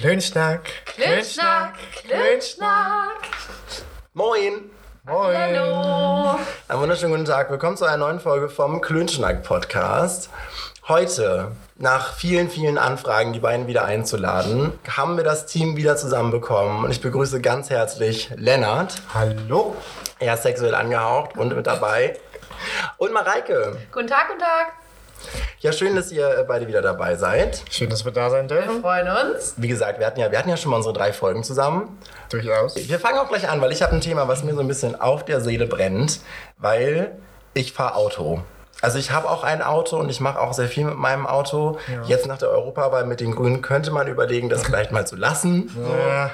Klönschnack. Klönschnack, Klönschnack. Moin! Moin. Hallo. Einen wunderschönen guten Tag. Willkommen zu einer neuen Folge vom Klönschnack Podcast. Heute, nach vielen, vielen Anfragen, die beiden wieder einzuladen, haben wir das Team wieder zusammenbekommen. Und ich begrüße ganz herzlich Lennart. Hallo. Er ist sexuell angehaucht und mit dabei. Und Mareike. Guten Tag, guten Tag. Ja, schön, dass ihr äh, beide wieder dabei seid. Schön, dass wir da sein Wir dürfen. freuen uns. Wie gesagt, wir hatten ja, wir hatten ja schon mal unsere drei Folgen zusammen. Durchaus. Wir fangen auch gleich an, weil ich habe ein Thema, was mir so ein bisschen auf der Seele brennt, weil ich fahre Auto. Also ich habe auch ein Auto und ich mache auch sehr viel mit meinem Auto. Jetzt nach der Europawahl mit den Grünen könnte man überlegen, das vielleicht mal zu lassen. Ja.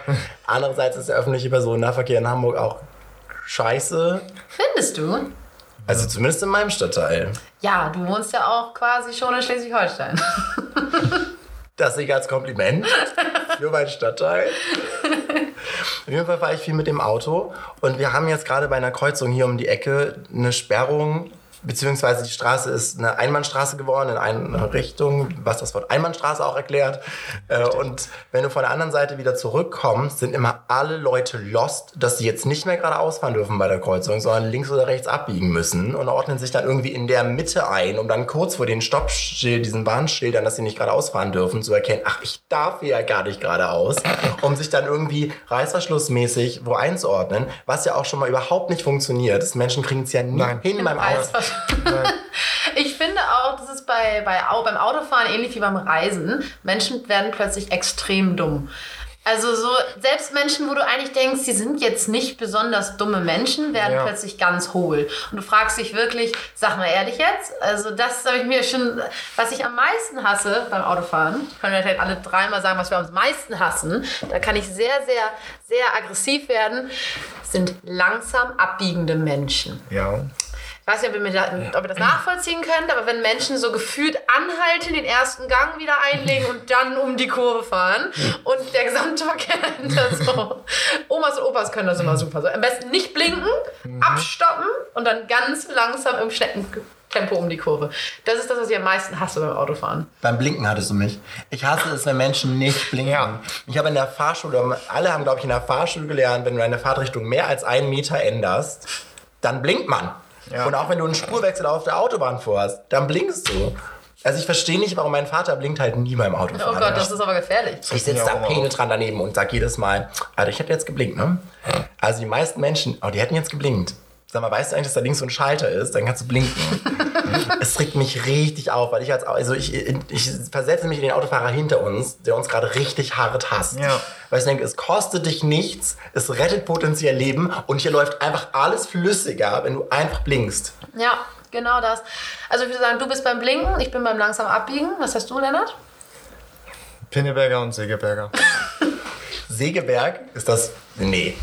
Andererseits ist der öffentliche Personennahverkehr in Hamburg auch scheiße. Findest du? Also zumindest in meinem Stadtteil. Ja, du wohnst ja auch quasi schon in Schleswig-Holstein. Das sehe ich als Kompliment für meinen Stadtteil. Auf jeden Fall fahre ich viel mit dem Auto und wir haben jetzt gerade bei einer Kreuzung hier um die Ecke eine Sperrung, beziehungsweise die Straße ist eine Einbahnstraße geworden in eine Richtung, was das Wort Einbahnstraße auch erklärt. Äh, Und wenn du von der anderen Seite wieder zurückkommst, sind immer alle Leute lost, dass sie jetzt nicht mehr geradeaus fahren dürfen bei der Kreuzung, sondern links oder rechts abbiegen müssen und ordnen sich dann irgendwie in der Mitte ein, um dann kurz vor den Stoppschild, diesen Warnschildern, dass sie nicht geradeaus fahren dürfen, zu erkennen, ach, ich darf hier ja gar nicht geradeaus, um sich dann irgendwie reißverschlussmäßig wo einzuordnen, was ja auch schon mal überhaupt nicht funktioniert. Das Menschen kriegen es ja nie Nein. hin beim Auto. Ich finde auch, das ist bei, bei, beim Autofahren ähnlich wie beim Reisen. Menschen werden plötzlich extrem dumm. Also so, selbst Menschen, wo du eigentlich denkst, sie sind jetzt nicht besonders dumme Menschen, werden Ja. plötzlich ganz hohl. Und du fragst dich wirklich, sag mal ehrlich jetzt, also das habe ich mir schon, was ich am meisten hasse beim Autofahren, können wir vielleicht alle dreimal sagen, was wir am meisten hassen, da kann ich sehr, sehr, sehr aggressiv werden, sind langsam abbiegende Menschen. Ja. Ich weiß nicht, ob ihr, da, ob ihr das nachvollziehen könnt, aber wenn Menschen so gefühlt anhalten, den ersten Gang wieder einlegen und dann um die Kurve fahren und der gesamte Verkehr dahinter so. Omas und Opas können das immer super. So, am besten nicht blinken, abstoppen und dann ganz langsam im Schneckentempo um die Kurve. Das ist das, was ich am meisten hasse beim Autofahren. Beim Blinken hattest du mich. Ich hasse es, wenn Menschen nicht blinken. Ja. Ich habe in der Fahrschule, alle haben, glaube ich, in der Fahrschule gelernt, wenn du deine Fahrtrichtung mehr als einen Meter änderst, dann blinkt man. Ja. Und auch wenn du einen Spurwechsel auf der Autobahn vorhast, dann blinkst du. Also ich verstehe nicht, warum mein Vater blinkt halt nie beim Oh Autofahren. Gott, das ist aber gefährlich. ich sitze da aber penetrant daneben und sag jedes Mal, Alter, ich hätte jetzt geblinkt, ne? Also die meisten Menschen, oh, die hätten jetzt geblinkt. Sag mal, weißt du eigentlich, dass da links so ein Schalter ist? Dann kannst du blinken. es regt mich richtig auf, weil ich als, also ich, ich versetze mich in den Autofahrer hinter uns, der uns gerade richtig hart hasst. Ja. Weil ich denke, es kostet dich nichts, es rettet potenziell Leben und hier läuft einfach alles flüssiger, wenn du einfach blinkst. Ja, genau das. Also ich würde sagen, du bist beim Blinken, ich bin beim langsam Abbiegen. Was hast du, Lennart? Pinneberger und Segeberger. Segeberg ist das. Nee.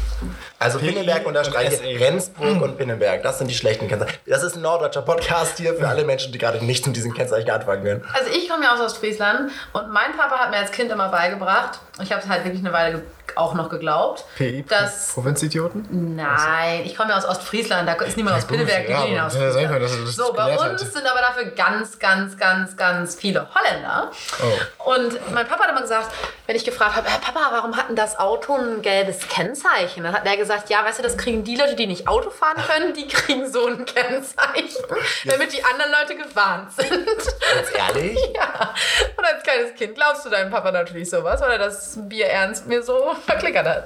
Also PI Pinneberg unterstreiche. Rendsburg und Pinneberg. Das sind die schlechten Kennzeichen. Das ist ein norddeutscher Podcast hier für alle Menschen, die gerade nicht mit diesen Kennzeichen anfangen können. Also ich komme ja aus Ostfriesland und mein Papa hat mir als Kind immer beigebracht, ich habe es halt wirklich eine Weile auch noch geglaubt, PI, dass... Provinzidioten? Nein, ich komme ja aus Ostfriesland, da ist niemand aus Pinneberg, ja, ja, aus er das So, bei uns hat. sind aber dafür ganz, ganz, ganz, ganz viele Holländer. Oh. Und mein Papa hat immer gesagt, wenn ich gefragt habe, "Herr Papa, warum hat denn das Auto ein gelbes Kennzeichen? Dann hat er gesagt, ja, weißt du, das kriegen die Leute, die nicht Auto fahren können, die kriegen so ein Kennzeichen, damit die anderen Leute gewarnt sind. Ganz ehrlich? Ja. Und als kleines Kind glaubst du deinem Papa natürlich sowas, weil er das Bier ernst mir so verklickert hat.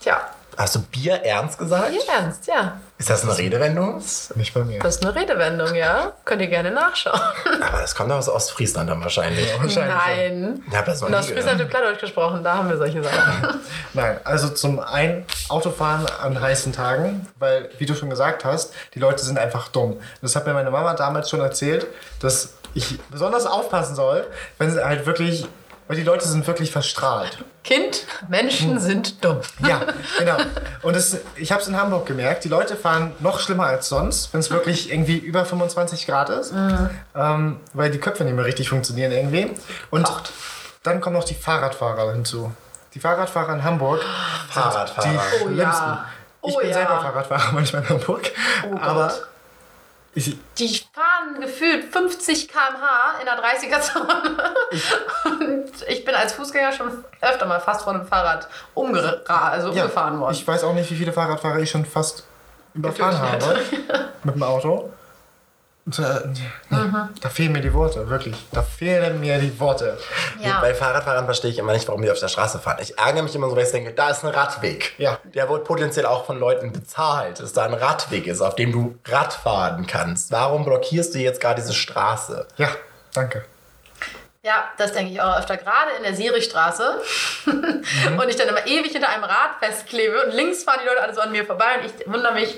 Tja, Hast du Bier ernst gesagt? Bier ernst, ja. Ist das eine Redewendung? Nicht bei mir. Das ist eine Redewendung, ja. Könnt ihr gerne nachschauen. Aber das kommt doch aus Ostfriesland dann wahrscheinlich. Wahrscheinlich. Nein. Ich habe das noch Und nie aus Friesland wird. Plattdeutsch gesprochen, da haben wir solche Sachen. Nein, also zum einen Autofahren an heißen Tagen, weil, wie du schon gesagt hast, die Leute sind einfach dumm. Das hat mir meine Mama damals schon erzählt, dass ich besonders aufpassen soll, wenn sie halt wirklich, weil die Leute sind wirklich verstrahlt. Kind, Menschen sind dumm. Ja, genau. Und das, ich habe es in Hamburg gemerkt, die Leute fahren noch schlimmer als sonst, wenn es wirklich irgendwie über 25 Grad ist, ähm, weil die Köpfe nicht mehr richtig funktionieren irgendwie. Und dann kommen noch die Fahrradfahrer hinzu. Die Fahrradfahrer in Hamburg Fahrradfahrer. die Oh schlimmsten. ja. Ich Oh bin ja. selber Fahrradfahrer manchmal in Hamburg, Oh Gott. Ich, Die fahren gefühlt 50 km/h in der 30er-Zone. Und ich bin als Fußgänger schon öfter mal fast von einem Fahrrad umgera also umgefahren worden. Ich weiß auch nicht, wie viele Fahrradfahrer ich schon fast überfahren habe mit dem Auto. Und, äh, Mhm. Da fehlen mir die Worte, wirklich. Da fehlen mir die Worte. ja. Bei Fahrradfahrern verstehe ich immer nicht, warum die auf der Straße fahren. Ich ärgere mich immer so, weil ich denke, da ist ein Radweg. Ja. Der wird potenziell auch von Leuten bezahlt, dass da ein Radweg ist, auf dem du Rad fahren kannst. Warum blockierst du jetzt gerade diese Straße? Ja, danke. Ja, das denke ich auch öfter, gerade in der Sirichstraße. und ich dann immer ewig hinter einem Rad festklebe und links fahren die Leute alle so an mir vorbei und ich wundere mich,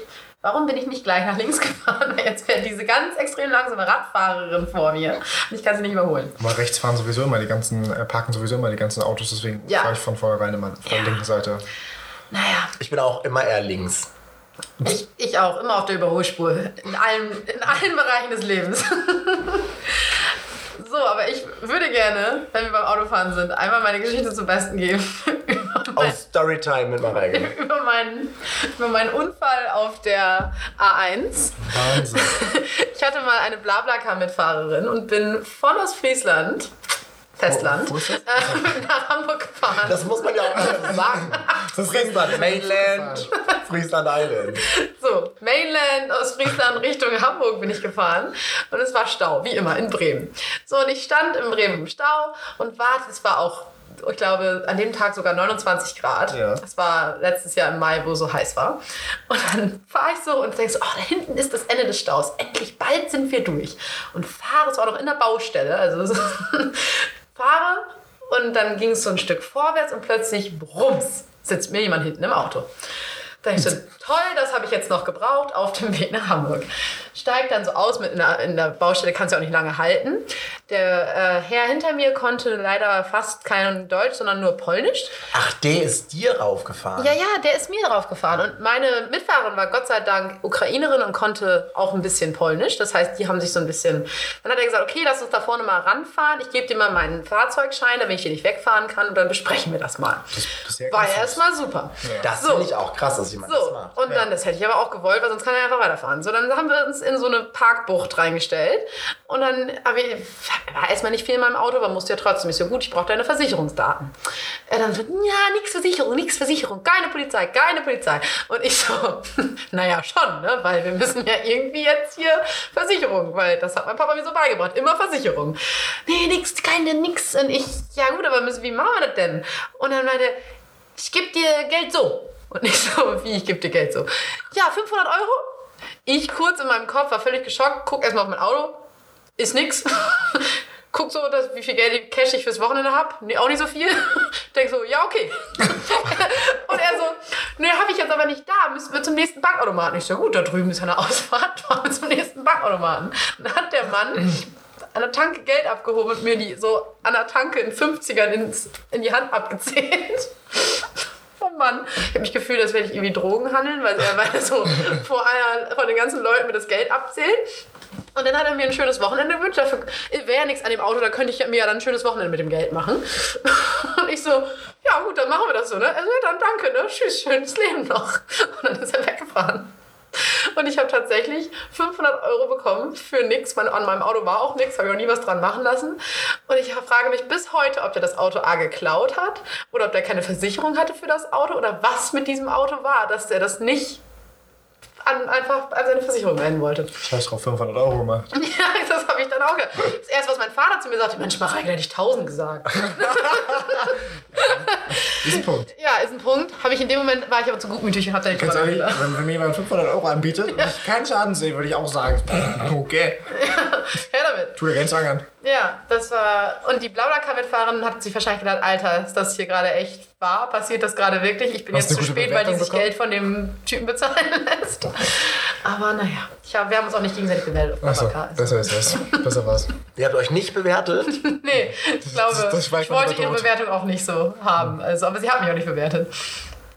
warum bin ich nicht gleich nach links gefahren? Jetzt fährt diese ganz extrem langsame Radfahrerin vor mir und ich kann sie nicht überholen. Aber rechts fahren sowieso immer die ganzen, äh, parken sowieso immer die ganzen Autos, deswegen Ja. fahre ich von vornherein immer auf der Ja. linken Seite. Naja, Ich bin auch immer eher links. ich, ich auch, immer auf der Überholspur. In allen, in allen Bereichen des Lebens. So, aber ich würde gerne, wenn wir beim Autofahren sind, einmal meine Geschichte zum Besten geben. Auf Storytime mit Mareike. über, meinen, über meinen Unfall auf der A1. Wahnsinn. Ich hatte mal eine Blablacar-Mitfahrerin und bin von Ostfriesland, Festland, Wo- wo ist das? äh, nach Hamburg gefahren. Das muss man ja auch einfach sagen. Das ist Friesland Mainland, Friesland Island. So, Mainland aus Friesland Richtung Hamburg bin ich gefahren und es war Stau, wie immer in Bremen. So, und ich stand in Bremen im Stau und warte, es war auch, ich glaube, an dem Tag sogar 29 Grad. Ja. Das war letztes Jahr im Mai, wo es so heiß war. Und dann fahre ich so und denke so, oh, da hinten ist das Ende des Staus. Endlich, bald sind wir durch. Und fahre, es war noch in der Baustelle, also fahre und dann ging es so ein Stück vorwärts und plötzlich, brums, sitzt mir jemand hinten im Auto. Da ich so, toll, das habe ich jetzt noch gebraucht auf dem Weg nach Hamburg. Steigt dann so aus, mit in der, in der Baustelle kannst du auch nicht lange halten. Der äh, Herr hinter mir konnte leider fast kein Deutsch, sondern nur Polnisch. Ach, der ist dir raufgefahren. Ja, ja, der ist mir drauf gefahren. Und meine Mitfahrerin war Gott sei Dank Ukrainerin und konnte auch ein bisschen Polnisch. Das heißt, die haben sich so ein bisschen. Dann hat er gesagt, okay, lass uns da vorne mal ranfahren. Ich gebe dir mal meinen Fahrzeugschein, damit ich hier nicht wegfahren kann. Und dann besprechen wir das mal. das ist ja war erstmal super. Das So. finde ich auch krass, dass jemand das So, macht. und dann, das hätte ich aber auch gewollt, weil sonst kann er einfach weiterfahren. So, dann haben wir uns in so eine Parkbucht reingestellt. Und dann aber ich, war erstmal nicht viel in meinem Auto, aber musste ja trotzdem. Ich so, gut, ich brauche deine Versicherungsdaten. Er dann so, ja, nix Versicherung, nix Versicherung, keine Polizei, keine Polizei. Und ich so, naja, schon, ne? Weil wir müssen ja irgendwie jetzt hier Versicherung, weil das hat mein Papa mir so beigebracht. Immer Versicherung. Nee, nix, keine, nix. Und ich, ja gut, aber müssen, wie machen wir das denn? Und dann meinte, ich gebe dir Geld so. Und ich so, wie, ich gebe dir Geld so? Ja, 500 Euro? Ich kurz in meinem Kopf, war völlig geschockt, guck erstmal auf mein Auto, ist nix. Guck so, dass, wie viel Geld Cash ich fürs Wochenende hab. Nee, auch nicht so viel. Denk so, ja, okay. Und er so, nee, habe ich jetzt aber nicht da. Müssen wir zum nächsten Bankautomaten. Ich so, gut, da drüben ist eine Ausfahrt. Fahren wir zum nächsten Bankautomaten. Dann hat der Mann an der Tanke Geld abgehoben und mir die so an der Tanke in 50ern ins, in die Hand abgezählt. Mann, ich habe mich gefühlt, als wenn ich irgendwie Drogen handeln, weil er weil so vor, einer, vor den ganzen Leuten mir das Geld abzählt. Und dann hat er mir ein schönes Wochenende gewünscht. Dafür wäre ja nichts an dem Auto, da könnte ich mir ja dann ein schönes Wochenende mit dem Geld machen. Und ich so, ja gut, dann machen wir das so, ne? Also ja, dann danke, ne? Tschüss, schönes Leben noch. Und dann ist er weggefahren. Und ich habe tatsächlich 500 Euro bekommen für nichts. Mein, an meinem Auto war auch nichts, habe ich auch nie was dran machen lassen. Und ich frage mich bis heute, ob der das Auto A geklaut hat oder ob der keine Versicherung hatte für das Auto oder was mit diesem Auto war, dass der das nicht an, einfach an seine Versicherung melden wollte. Scheiß drauf, 500 Euro gemacht. Ja, das habe ich dann auch gedacht. Das erste, was mein Vater zu mir sagte, Mensch, Mareike, hätte ich 1000 gesagt. Diesen Punkt. Ja, ist ein Punkt. Habe ich in dem Moment, war ich aber zu gutmütig und habe da nicht drüber nachgedacht. wenn, wenn mir jemand 500 Euro anbietet und ich keinen Schaden sehe, würde ich auch sagen, okay, Her damit. tu dir Grenzwagen an. Ja, das war. Und die Blablacar-Mitfahrerin hat sich wahrscheinlich gedacht, Alter, ist das hier gerade echt wahr? Passiert das gerade wirklich? Ich bin Hast jetzt zu spät, weil die Bewertung sich bekommen? Geld von dem Typen bezahlen lässt. Aber naja, ich hab, wir haben uns auch nicht gegenseitig bewertet Achso, besser ist das. Besser war's. Ihr habt euch nicht bewertet? Nee, ich glaube, das- das ich wollte ihre. Bewertung auch nicht so haben. Also, aber sie hat mich auch nicht bewertet.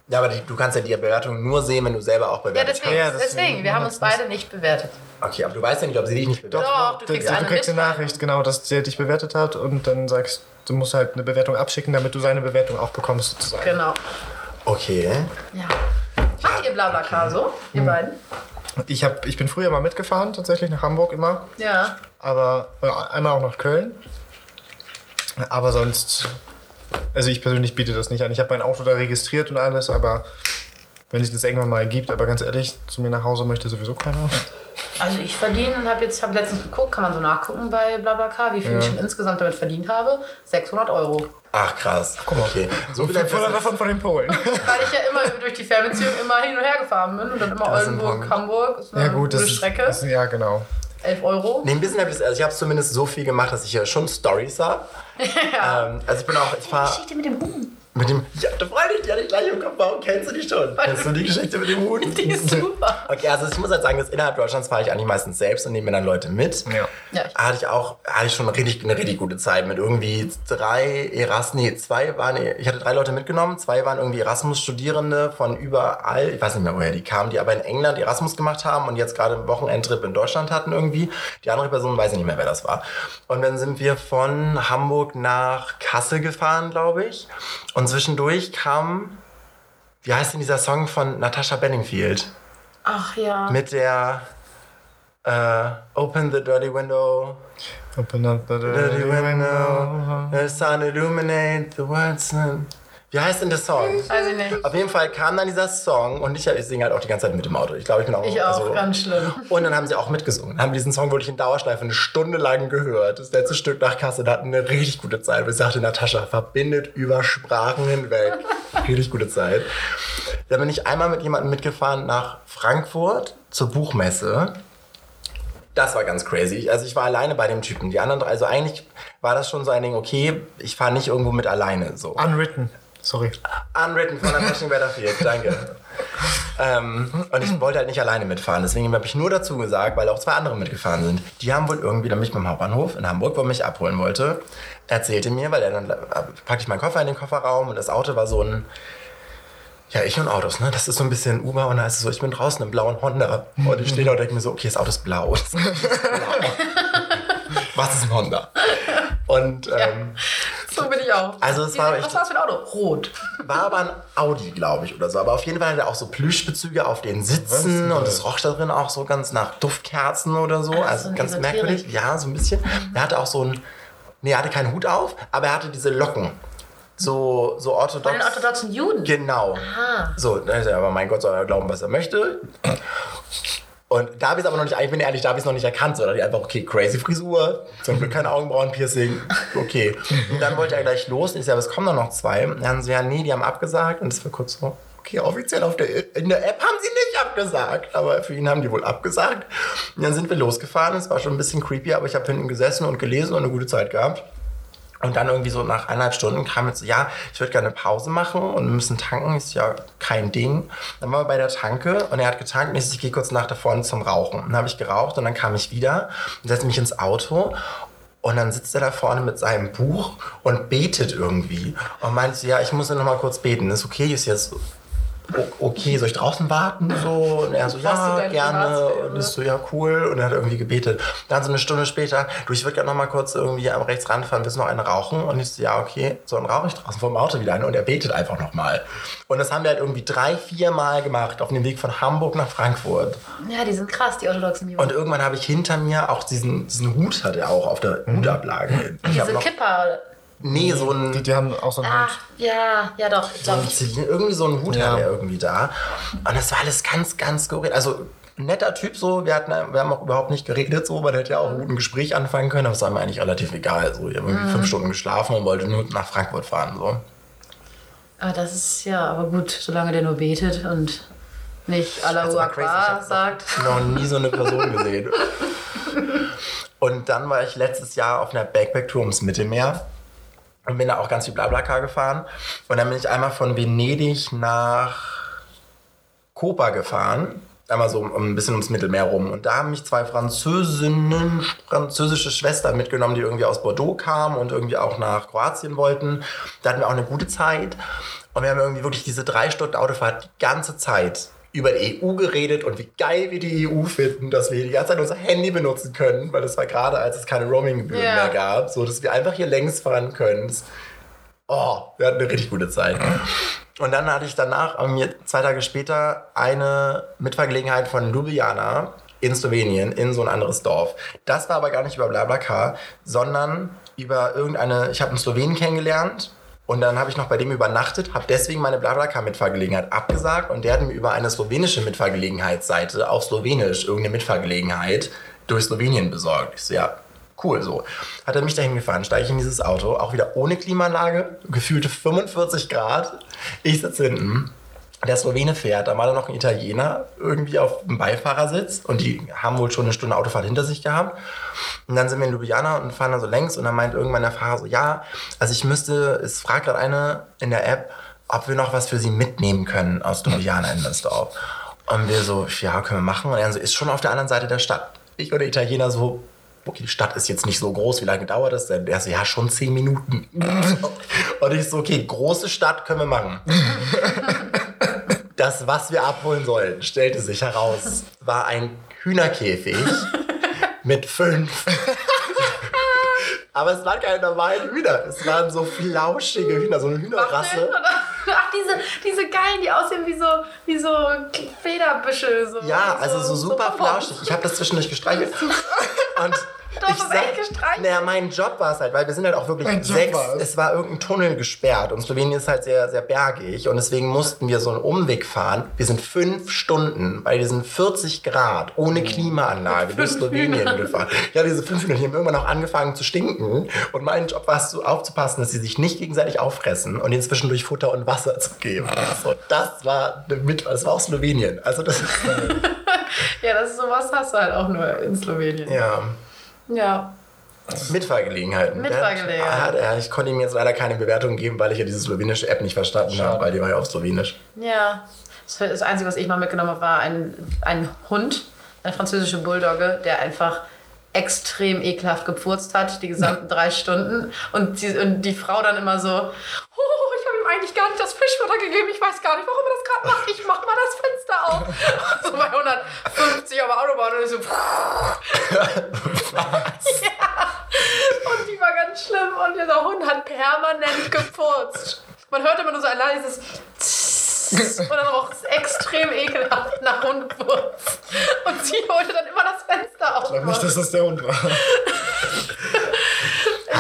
Ja, aber du kannst ja die Bewertung nur sehen, wenn du selber auch Ja, bewertet deswegen, Ja, deswegen deswegen, wir haben uns beide nicht bewertet. hast. Okay, aber du weißt ja nicht, ob sie dich nicht bewertet. Doch, du Du, kriegst du eine kriegst eine. Nachricht, genau, dass der dich bewertet hat und dann sagst du musst halt eine Bewertung abschicken, damit du seine Bewertung auch bekommst sozusagen. Genau. Okay. Ja. Macht ihr Blablacar so, Hm. ihr beiden? Ich, hab, ich bin früher mal mitgefahren, tatsächlich nach Hamburg immer. Ja. Aber äh, einmal auch nach Köln. Aber sonst, also ich persönlich biete das nicht an. Ich habe mein Auto da registriert und alles, aber wenn sich das irgendwann mal ergibt, aber ganz ehrlich, zu mir nach Hause möchte sowieso keiner. Also ich verdiene und habe jetzt hab letztens geguckt, kann man so nachgucken bei BlaBlaCar, wie viel ich schon insgesamt damit verdient habe. 600 Euro. Ach krass. Okay. So viel Von, von, von den Polen. Weil ich ja immer durch die Fernbeziehung immer hin und her gefahren bin und dann immer Das Oldenburg. Hamburg. Ist eine Ja gut, das gute ist, Strecke. das ist, ja genau. 11 Euro. Nee, ein bisschen habe ich also ich habe zumindest so viel gemacht, dass ich ja schon Stories habe. Ähm, also ich bin auch, ich fahre Geschichte mit dem Huhn. Mit dem, ja, da freue ich dich, die hatte ich gleich im Kopf, warum kennst du die schon? Kennst du die Geschichte mit dem Huhn? Die ist super. Okay, also ich muss halt sagen, dass innerhalb Deutschlands fahre ich eigentlich meistens selbst und nehme mir dann Leute mit. Ja. Ja, ich- Hatte ich auch, hatte ich schon eine richtig, eine richtig gute Zeit mit irgendwie drei Erasmus, nee, zwei waren, ich hatte drei Leute mitgenommen, zwei waren irgendwie Erasmus-Studierende von überall, ich weiß nicht mehr, woher die kamen, die aber in England Erasmus gemacht haben und jetzt gerade einen Wochenendtrip in Deutschland hatten irgendwie. Die andere Person weiß ich nicht mehr, wer das war. Und dann sind wir von Hamburg nach Kassel gefahren, glaube ich. Und zwischendurch kam, wie heißt denn dieser Song von Natasha Benningfield? Ach ja. Mit der äh, Open the Dirty Window. Open up the Dirty window, the sun illuminate the words. and- Wie heißt denn der Song? Weiß ich nicht. Auf jeden Fall kam dann dieser Song und ich, ich singe halt auch die ganze Zeit mit dem Auto. Ich glaube, ich bin auch. Ich auch, also- ganz schlimm. Und dann haben sie auch mitgesungen. Haben diesen Song wirklich in Dauerschleife eine Stunde lang gehört. Das letzte Stück nach Kassel da hatten eine richtig gute Zeit. Ich sagte, Natascha, verbindet über Sprachen hinweg. Richtig gute Zeit. Da bin ich einmal mit jemandem mitgefahren nach Frankfurt zur Buchmesse. Das war ganz crazy. Also ich war alleine bei dem Typen. Die anderen drei, also eigentlich war das schon so ein Ding, okay, ich fahre nicht irgendwo mit alleine. So. Unwritten. Sorry. Unwritten von Natascha Weatherfield, danke. ähm, und ich wollte halt nicht alleine mitfahren. Deswegen habe ich nur dazu gesagt, weil auch zwei andere mitgefahren sind. Die haben wohl irgendwie dann mich beim Hauptbahnhof in Hamburg, wo er mich abholen wollte, erzählte mir, weil er dann äh, packte ich meinen Koffer in den Kofferraum und das Auto war so ein. Ja, ich und Autos, ne? Das ist so ein bisschen Uber und da ist es so, ich bin draußen im blauen Honda. Und ich stehe da und denke mir so, okay. Das Auto ist blau. Was ist ein Honda? Und ähm, So bin ich auch. Also es war echt- Was war das für ein Auto? Rot. war aber ein Audi, glaube ich, oder so. Aber auf jeden Fall hatte er auch so Plüschbezüge auf den Sitzen und es roch da drin auch so ganz nach Duftkerzen oder so. Also ein ganz merkwürdig. Ja, so ein bisschen. Er hatte auch so ein. Nee, er hatte keinen Hut auf, aber er hatte diese Locken. So, so orthodox. den orthodoxen Juden. Genau. Aha. So, dann ist er, aber mein Gott soll er glauben, was er möchte. Und da habe ich es aber noch nicht, ich bin ehrlich, da habe ich es noch nicht erkannt, sondern die einfach, okay, crazy Frisur, zum Glück kein Augenbrauenpiercing, okay. Und dann wollte er gleich los ich sage, es kommen doch noch zwei. Und dann so, ja, nee, die haben abgesagt und es war kurz so, okay, offiziell auf der, in der App haben sie nicht abgesagt, aber für ihn haben die wohl abgesagt. Und dann sind wir losgefahren, es war schon ein bisschen creepy, aber ich habe hinten gesessen und gelesen und eine gute Zeit gehabt. Und dann irgendwie so nach eineinhalb Stunden kam jetzt ja, ich würde gerne eine Pause machen und wir müssen tanken. Ist ja kein Ding. Dann waren wir bei der Tanke und er hat getankt und ich, so, ich gehe kurz nach da vorne zum Rauchen. Dann habe ich geraucht und dann kam ich wieder und setze mich ins Auto und dann sitzt er da vorne mit seinem Buch und betet irgendwie. Und meinte, so, ja, ich muss noch mal kurz beten. Ist okay, ist jetzt okay, soll ich draußen warten? So? Und er so, ja, gerne. Und ich so, ja, cool. Und er hat irgendwie gebetet. Dann so eine Stunde später, du, ich würde gerne noch mal kurz irgendwie am rechts ranfahren, willst du noch eine rauchen? Und ich so, ja, okay. So, dann rauche ich draußen vor dem Auto wieder eine und er betet einfach noch mal. Und das haben wir halt irgendwie drei, vier Mal gemacht auf dem Weg von Hamburg nach Frankfurt. Ja, die sind krass, die orthodoxen Juden. Und irgendwann habe ich hinter mir auch diesen, diesen Hut, hat er auch auf der Hutablage. Ich hab Diese noch, Kipper. Nee, so ein... Die, die haben auch so einen Ah, Hut. ja, ja doch, so ein ich. Zylinder, irgendwie so einen Hut Ja. hat er irgendwie da. Und das war alles ganz, ganz skurril. Also netter Typ so, wir, hatten, wir haben auch überhaupt nicht geredet so, weil der hätte ja auch gut ein Gespräch anfangen können, aber es war mir eigentlich relativ egal. So, ich habe irgendwie fünf Stunden geschlafen und wollte nur nach Frankfurt fahren. So. Aber das ist ja, aber gut, solange der nur betet und nicht Allahu. Ich Akbar sagt. noch nie so eine Person gesehen. Und dann war ich letztes Jahr auf einer Backpack-Tour ums Mittelmeer und bin da auch ganz viel Blablacar gefahren. Und dann bin ich einmal von Venedig nach Kopa gefahren. Einmal so ein bisschen ums Mittelmeer rum. Und da haben mich zwei Französinnen, französische Schwestern mitgenommen, die irgendwie aus Bordeaux kamen und irgendwie auch nach Kroatien wollten. Da hatten wir auch eine gute Zeit. Und wir haben irgendwie wirklich diese drei Stunden Autofahrt die ganze Zeit über die EU geredet und wie geil wir die EU finden, dass wir die ganze Zeit unser Handy benutzen können, weil das war gerade, als es keine Roaming-Gebühren Ja. mehr gab, so dass wir einfach hier längs fahren können. Oh, wir hatten eine richtig gute Zeit. Und dann hatte ich danach, mir zwei Tage später, eine Mitfahrgelegenheit von Ljubljana in Slowenien, in so ein anderes Dorf. Das war aber gar nicht über BlaBlaCar, sondern über irgendeine, ich habe einen Slowenen kennengelernt und dann habe ich noch bei dem übernachtet, habe deswegen meine BlaBlaCar-Mitfahrgelegenheit abgesagt und der hat mir über eine slowenische Mitfahrgelegenheitsseite auf Slowenisch irgendeine Mitfahrgelegenheit durch Slowenien besorgt. Ich so, ja, cool so. Hat er mich dahin gefahren, steige ich in dieses Auto, auch wieder ohne Klimaanlage, gefühlte 45 Grad. Ich sitze hinten. Der Slowene fährt, da war da noch ein Italiener irgendwie auf dem Beifahrersitz und die haben wohl schon eine Stunde Autofahrt hinter sich gehabt. Und dann sind wir in Ljubljana und fahren da so längs und dann meint irgendwann der Fahrer so, ja, also ich müsste, es fragt gerade eine in der App, ob wir noch was für sie mitnehmen können aus Ljubljana in das Dorf. Und wir so, ja, können wir machen. Und er so, ist schon auf der anderen Seite der Stadt. Ich und der Italiener so, okay, die Stadt ist jetzt nicht so groß, wie lange dauert das denn? Der so, ja, schon zehn Minuten. Und ich so, okay, große Stadt können wir machen. Das, was wir abholen sollten, stellte sich heraus, war ein Hühnerkäfig mit fünf. Aber es waren keine normalen Hühner. Es waren so flauschige Hühner, so eine Hühnerrasse. Ach, diese, diese geilen, die aussehen wie so, wie so Federbüschel. So, Ja, also so super flauschig. Ich habe das zwischendurch gestreichelt. Und Doch, ich das ist echt gestreichelt. naja, mein Job war es halt, weil wir sind halt auch wirklich Mein sechs. es. War irgendein Tunnel gesperrt und Slowenien ist halt sehr, sehr bergig und deswegen mussten wir so einen Umweg fahren. Wir sind fünf Stunden bei diesen 40 Grad ohne Klimaanlage durch Slowenien gefahren. Ja, diese fünf Stunden, die haben irgendwann auch angefangen zu stinken und mein Job war es, so aufzupassen, dass sie sich nicht gegenseitig auffressen und ihnen zwischendurch Futter und Wasser zu geben. So, das war mit, das war auch Slowenien. Also das ist, Ja, das ist sowas hast du halt auch nur in Slowenien. ja. Ja. Mitfahrgelegenheiten. Mitfahrgelegenheiten. Der ah, ich konnte ihm jetzt leider keine Bewertung geben, weil ich ja diese slowenische App nicht verstanden habe, weil die war ja auf Slowenisch. Ja. Das Einzige, was ich mal mitgenommen habe, war ein, ein Hund, eine französische Bulldogge, der einfach extrem ekelhaft gepfurzt hat, die gesamten drei Stunden. Und die, und die Frau dann immer so, oh, eigentlich gar nicht das Fischfutter gegeben, ich weiß gar nicht, warum er das gerade macht, ich mach mal das Fenster auf. so bei 150 auf der Autobahn und ich so, ja. Und die war ganz schlimm und dieser Hund hat permanent gefurzt. Man hört immer nur so ein leises und dann roch es extrem ekelhaft nach Hundwurz. Und sie holte dann immer das Fenster auf. Ich glaube nicht, dass das der Hund war.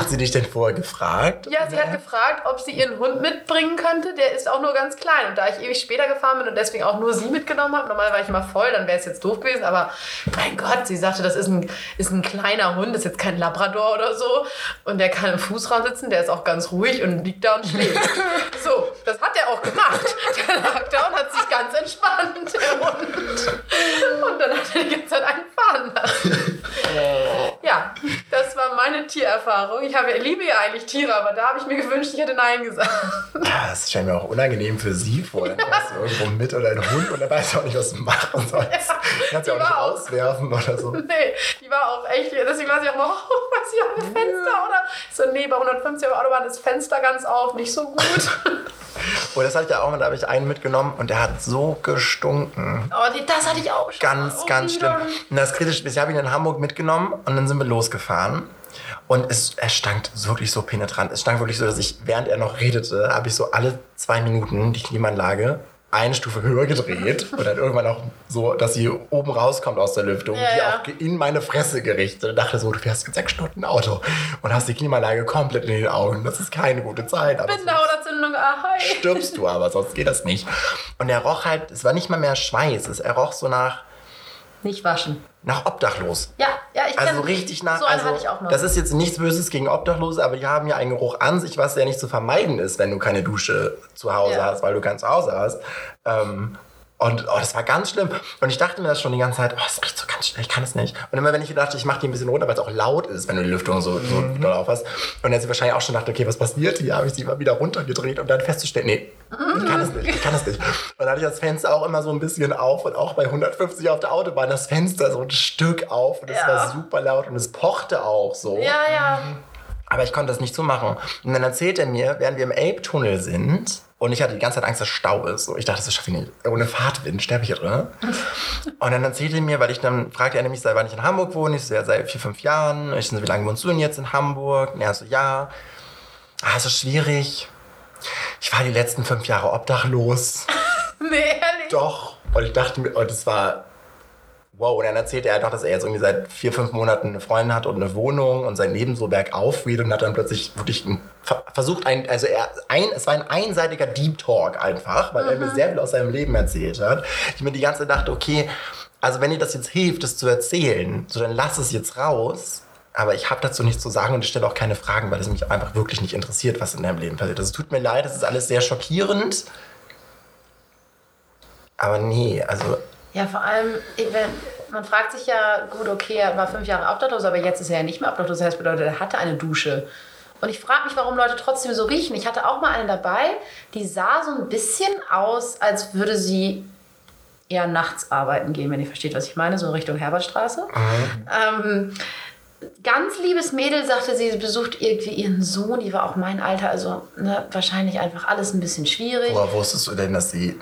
Hat sie dich denn vorher gefragt? Ja, sie hat gefragt, ob sie ihren Hund mitbringen könnte. Der ist auch nur ganz klein. Und da ich ewig später gefahren bin und deswegen auch nur sie mitgenommen habe, normal war ich immer voll, dann wäre es jetzt doof gewesen. Aber mein Gott, sie sagte, das ist ein, ist ein kleiner Hund, das ist jetzt kein Labrador oder so. Und der kann im Fußraum sitzen, der ist auch ganz ruhig und liegt da und schläft. so, das hat er auch gemacht. Der lag da und hat sich ganz entspannt, der Hund. Und dann hat er die ganze Zeit einen fahren lassen. Ja, das war meine Tiererfahrung. Ich habe, liebe ja eigentlich Tiere, aber da habe ich mir gewünscht, ich hätte Nein gesagt. Ja, das scheint mir auch unangenehm für sie vor. Dann fährst du irgendwo mit oder ein Hund und dann weißt du auch nicht, was du machen sollst. Kannst du auch nicht auch- rauswerfen oder so. Nee, die war auch echt, deswegen war sie auch mal, oh, was hier am Fenster, oder? Ich so, nee, bei 150 auf der Autobahn ist das Fenster ganz auf, nicht so gut. Oh, das hatte ich ja auch da habe ich einen mitgenommen und der hat so gestunken. Aber die, das hatte ich auch schon. Ganz, Oh, ganz schlimm. Und das Kritische ist, ich habe ihn in Hamburg mitgenommen und dann sind wir losgefahren. Und es, es stank wirklich so penetrant. Es stank wirklich so, dass ich, während er noch redete, habe ich so alle zwei Minuten die Klimaanlage eine Stufe höher gedreht und dann irgendwann auch so, dass sie oben rauskommt aus der Lüftung, Ja, die ja. auch in meine Fresse gerichtet. Und dachte so, du fährst jetzt sechs Stunden Auto und hast die Klimaanlage komplett in den Augen. Das ist keine gute Zeit. Aber so Bindehautentzündung, ahoi. stirbst du aber, sonst geht das nicht. Und er roch halt, es war nicht mal mehr Schweiß, es, er roch so nach, Nicht waschen. nach Obdachlos. Ja, ja, ich Also richtig nach. So also, hatte ich auch noch. Das ist jetzt nichts Böses gegen Obdachlose, aber die haben ja einen Geruch an sich, was ja nicht zu vermeiden ist, wenn du keine Dusche zu Hause Ja. hast, weil du kein Zuhause hast. Ähm, und oh, das war ganz schlimm. Und ich dachte mir das schon die ganze Zeit, oh, das riecht so ganz schnell, ich kann es nicht. Und immer wenn ich dachte, ich mache die ein bisschen runter, weil es auch laut ist, wenn du die Lüftung so, so Mhm. doll auf hast. Und dann sie wahrscheinlich auch schon dachte, okay, was passiert hier? Habe ich sie immer wieder runtergedreht, um dann festzustellen, nee, ich kann es nicht, ich kann es nicht. Und dann hatte ich das Fenster auch immer so ein bisschen auf und auch bei 150 auf der Autobahn das Fenster so ein Stück auf und es Ja. war super laut und es pochte auch so. Ja, ja. Aber ich konnte das nicht so machen. Und dann erzählt er mir, während wir im Elbtunnel sind, und ich hatte die ganze Zeit Angst, dass Stau ist. So, ich dachte, das schaffe ich nicht. Ohne Fahrtwind sterbe ich hier drin. Und dann erzählt er mir, weil ich dann fragte er nämlich, seit wann ich in Hamburg wohne. Ich so, ja, seit vier, fünf Jahren. Ich so, wie lange wohnst du denn jetzt in Hamburg? Und er so, ja. Ah, ist so schwierig. Ich war die letzten fünf Jahre obdachlos. Nee, ehrlich. Doch. Und ich dachte mir, und es war. Wow, und dann erzählte er doch, dass er jetzt irgendwie seit vier, fünf Monaten eine Freundin hat und eine Wohnung und sein Leben so bergauf geht und hat dann plötzlich wirklich versucht, ein, also er, ein, es war ein einseitiger Deep Talk einfach, weil er mir sehr viel aus seinem Leben erzählt hat. Ich mir die ganze Zeit dachte, okay, also wenn dir das jetzt hilft, das zu erzählen, so dann lass es jetzt raus. Aber ich habe dazu nichts zu sagen und ich stelle auch keine Fragen, weil es mich einfach wirklich nicht interessiert, was in deinem Leben passiert. Also, Es tut mir leid, das ist alles sehr schockierend. Aber nee, also Ja, vor allem, man fragt sich ja, gut, okay, er war fünf Jahre obdachlos, aber jetzt ist er ja nicht mehr obdachlos. Das heißt, bedeutet, er hatte eine Dusche. Und ich frage mich, warum Leute trotzdem so riechen. Ich hatte auch mal eine dabei, die sah so ein bisschen aus, als würde sie eher nachts arbeiten gehen, wenn ihr versteht, was ich meine, so Richtung Herbertstraße. Ähm, ganz liebes Mädel sagte, sie besucht irgendwie ihren Sohn, die war auch mein Alter, also ne, wahrscheinlich einfach alles ein bisschen schwierig. woher wusstest du denn, dass sie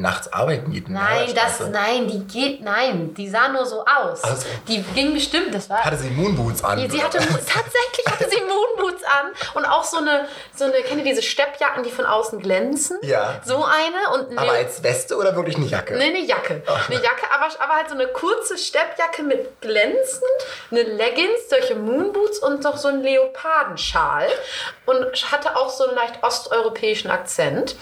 nachts arbeiten geht? Nein, das, nein, die geht, nein, die sah nur so aus. Ach so. Die ging bestimmt, das war. Hatte sie Moonboots an? sie hatte tatsächlich hatte sie Moonboots an und auch so eine, so eine, kennt ihr diese Steppjacken, die von außen glänzen? Ja. So eine und ein Aber als Weste oder wirklich eine Jacke? Nee, eine Jacke. Eine Jacke, aber, aber halt so eine kurze Steppjacke mit glänzend, eine Leggings, solche Moonboots und noch so einen Leopardenschal. Und hatte auch so einen leicht osteuropäischen Akzent.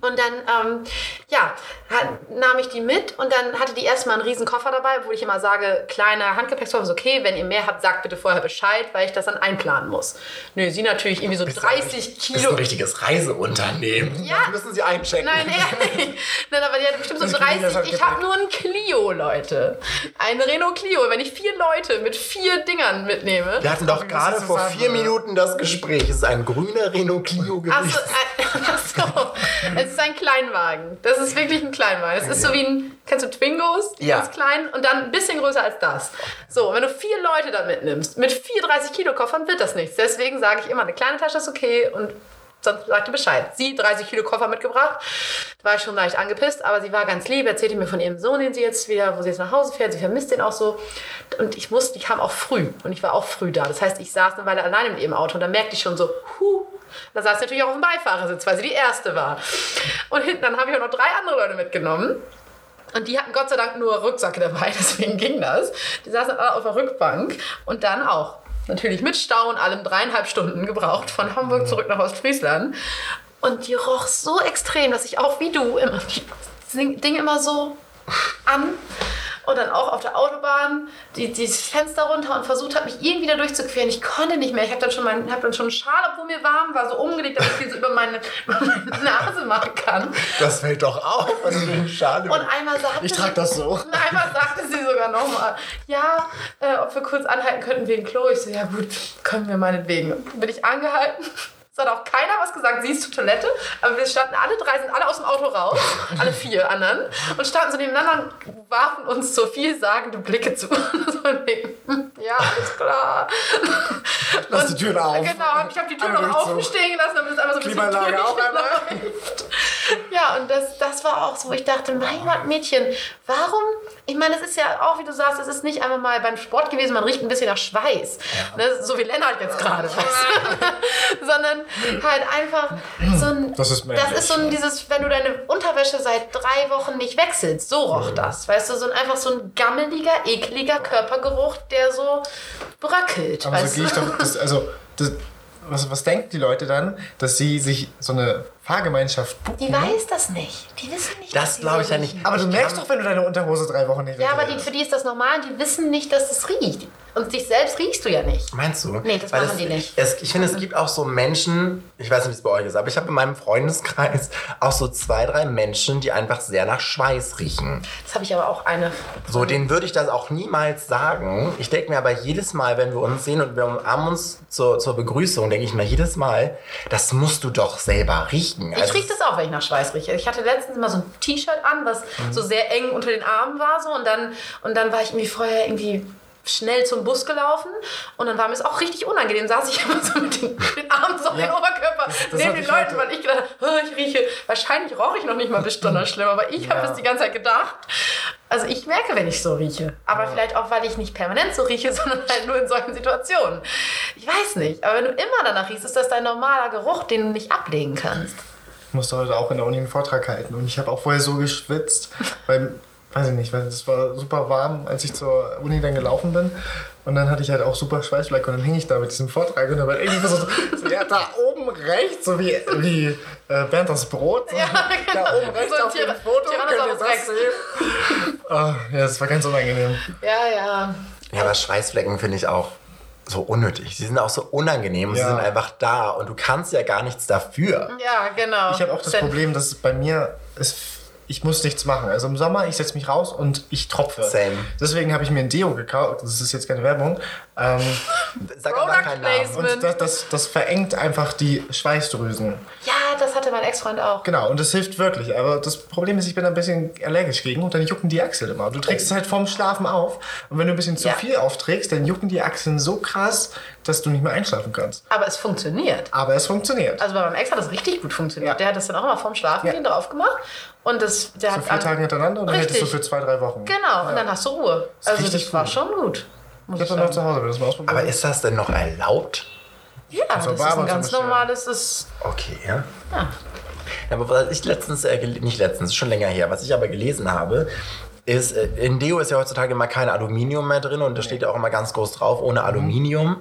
Und dann, ähm, ja, hat, nahm ich die mit und dann hatte die erstmal einen riesen Koffer dabei, wo ich immer sage, kleiner Handgepäckskoffer ist okay, wenn ihr mehr habt, sagt bitte vorher Bescheid, weil ich das dann einplanen muss. Nö, sie natürlich irgendwie so Ist 30 Das ist Kilo. ein richtiges Reiseunternehmen. Ja. Das müssen sie einchecken. Nein, ehrlich. Nein, aber die hat bestimmt so Das kriegen die das 30. halt Ich habe nur ein Clio, Leute. Ein Renault Clio. Wenn ich vier Leute mit vier Dingern mitnehme. Wir hatten doch gerade vor vier oder? Minuten das Gespräch. Es ist ein grüner Renault Clio Achso, gewesen. ein, ach so. Es ist ein Kleinwagen. Das ist wirklich ein Kleinwagen. Es ist so wie ein, kennst du Twingos? Ja. Ganz klein und dann ein bisschen größer als das. So, wenn du vier Leute da mitnimmst, mit 34 Kilo Koffern wird das nichts. Deswegen sage ich immer, eine kleine Tasche ist okay und sonst sagt ihr Bescheid. Sie 30 Kilo Koffer mitgebracht. Da war ich schon leicht angepisst, aber sie war ganz lieb, erzählte mir von ihrem Sohn, den sie jetzt wieder, wo sie jetzt nach Hause fährt. Sie vermisst den auch so. Und ich wusste, die kam auch früh und ich war auch früh da. Das heißt, ich saß eine Weile alleine mit ihrem Auto und da merkte ich schon so, huh, da saß sie natürlich auch auf dem Beifahrersitz, weil sie die erste war. Und hinten, dann habe ich auch noch drei andere Leute mitgenommen. Und die hatten Gott sei Dank nur Rucksäcke dabei, deswegen ging das. Die saßen alle auf der Rückbank und dann auch. Natürlich mit Stau und allem dreieinhalb Stunden gebraucht von Hamburg zurück nach Ostfriesland. Und die roch so extrem, dass ich auch wie du immer die Dinge immer so an und dann auch auf der Autobahn die, die Fenster runter und versucht habe, mich irgendwie da durchzuqueren. Ich konnte nicht mehr. Ich habe dann schon meinen, hab dann schon einen Schal, obwohl mir warm war, so umgelegt, damit ich die so über meine, über meine Nase machen kann. Das fällt doch auf, wenn du den Schal Und einmal sagte Ich trage das so. und einmal sagte sie sogar nochmal, ja, äh, ob wir kurz anhalten könnten wegen Klo. Ich so, ja gut, können wir meinetwegen. Bin ich angehalten. Es hat auch keiner was gesagt, sie ist zur Toilette. Aber wir standen alle drei, sind alle aus dem Auto raus, alle vier anderen, und standen so nebeneinander und warfen uns so vielsagende Blicke zu. so hm, ja, alles klar. Lass die Türen auf. Genau, und ich habe die Tür noch offen stehen gelassen, damit es einfach so ein bisschen Klimaanlage auch einmal. Ja, und das, das war auch so, wo ich dachte, mein Gott, Mädchen, warum? Ich meine, es ist ja auch, wie du sagst, es ist nicht einmal mal beim Sport gewesen, man riecht ein bisschen nach Schweiß. Ne, so wie Lennart jetzt gerade. du? Sondern halt einfach so ein. Das ist Das ist so ein, dieses, wenn du deine Unterwäsche seit drei Wochen nicht wechselst, so roch das. Weißt du, so ein, einfach so ein gammeliger, ekliger Körpergeruch, der so bröckelt. Aber so gehe ich doch. Das, also, das, was, was denken die Leute dann, dass sie sich so eine Fahrgemeinschaft buchen? Die weiß das nicht. Die wissen nicht, Das glaube ich ja nicht. Aber du merkst doch, wenn du deine Unterhose drei Wochen nicht Ja, aber die, für die ist das normal. Die wissen nicht, dass es riecht. Und dich selbst riechst du ja nicht. Meinst du? Nee, das Weil machen es, die nicht. Es, ich finde, es gibt auch so Menschen, ich weiß nicht, wie es bei euch ist, aber ich habe in meinem Freundeskreis auch so zwei, drei Menschen, die einfach sehr nach Schweiß riechen. Das habe ich aber auch eine. So, denen würde ich das auch niemals sagen. Ich denke mir aber jedes Mal, wenn wir uns sehen und wir umarmen uns zur, zur Begrüßung, denke ich mir jedes Mal, das musst du doch selber riechen. Ich rieche das auch, wenn ich nach Schweiß rieche. Ich hatte letztens mal so ein T-Shirt an, was so sehr eng unter den Armen war. So, und, dann, und dann war ich irgendwie vorher irgendwie schnell zum Bus gelaufen und dann war mir es auch richtig unangenehm. Saß ich immer so mit den, Armen so auf den Oberkörper neben den Leuten, weil ich gedacht habe, "Oh, ich rieche, wahrscheinlich roch ich noch nicht mal besonders schlimm, aber ich habe Ja. das die ganze Zeit gedacht. Also ich merke, wenn ich so rieche. Aber vielleicht auch, weil ich nicht permanent so rieche, sondern halt nur in solchen Situationen. Ich weiß nicht. Aber wenn du immer danach riechst, ist das dein normaler Geruch, den du nicht ablegen kannst. Ich musste heute auch in der Uni einen Vortrag halten und ich habe auch vorher so geschwitzt, weil, weiß ich nicht, weil es war super warm, als ich zur Uni dann gelaufen bin. Und dann hatte ich halt auch super Schweißfleck und dann hing ich da mit diesem Vortrag und dann war irgendwie so, so ja, da oben rechts, so wie, wie äh, Bernd das Brot. So, Ja, genau. Da oben rechts So ein auf dem Tyra- Foto, könnt ihr das sehen? Ah, ja, das war ganz unangenehm. Ja, ja. Ja, aber Schweißflecken finde ich auch so unnötig. Sie sind auch so unangenehm und sie Ja. sind einfach da und du kannst ja gar nichts dafür. Ja, genau. Ich habe auch das Problem, dass bei mir ist, ich muss nichts machen. Also im Sommer, ich setze mich raus und ich tropfe. Same. Deswegen habe ich mir ein Deo gekauft. Das ist jetzt keine Werbung. Ähm, Sag einfach keinen Namen. Und das, das, das verengt einfach die Schweißdrüsen. Ja, das hatte mein Ex-Freund auch. Genau, und das hilft wirklich. Aber das Problem ist, ich bin ein bisschen allergisch gegen und dann jucken die Achseln immer. Du trägst es halt vorm Schlafen auf. Und wenn du ein bisschen zu Ja. viel aufträgst, dann jucken die Achseln so krass, dass du nicht mehr einschlafen kannst. Aber es funktioniert. Aber es funktioniert. Also bei meinem Ex hat das richtig gut funktioniert. Ja. Der hat das dann auch immer vorm Schlafengehen drauf gemacht. Und das, der So hat vier Tage hintereinander und dann hättest du für zwei, drei Wochen. Genau, und dann hast du Ruhe. ist Also richtig das war gut. schon gut. Muss Ich ich hab dann noch zu Hause, will das mal ausprobieren. Aber ist das denn noch erlaubt? Ja, das ist war aber ein ganz normales, das ist, Okay, ja. ja. Ja, Aber was ich letztens, äh, nicht letztens, schon länger her, was ich aber gelesen habe, ist, äh, in Deo ist ja heutzutage immer kein Aluminium mehr drin und da steht ja auch immer ganz groß drauf, ohne Aluminium.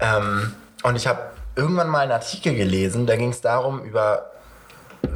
Ähm, und ich habe irgendwann mal einen Artikel gelesen, da ging es darum, über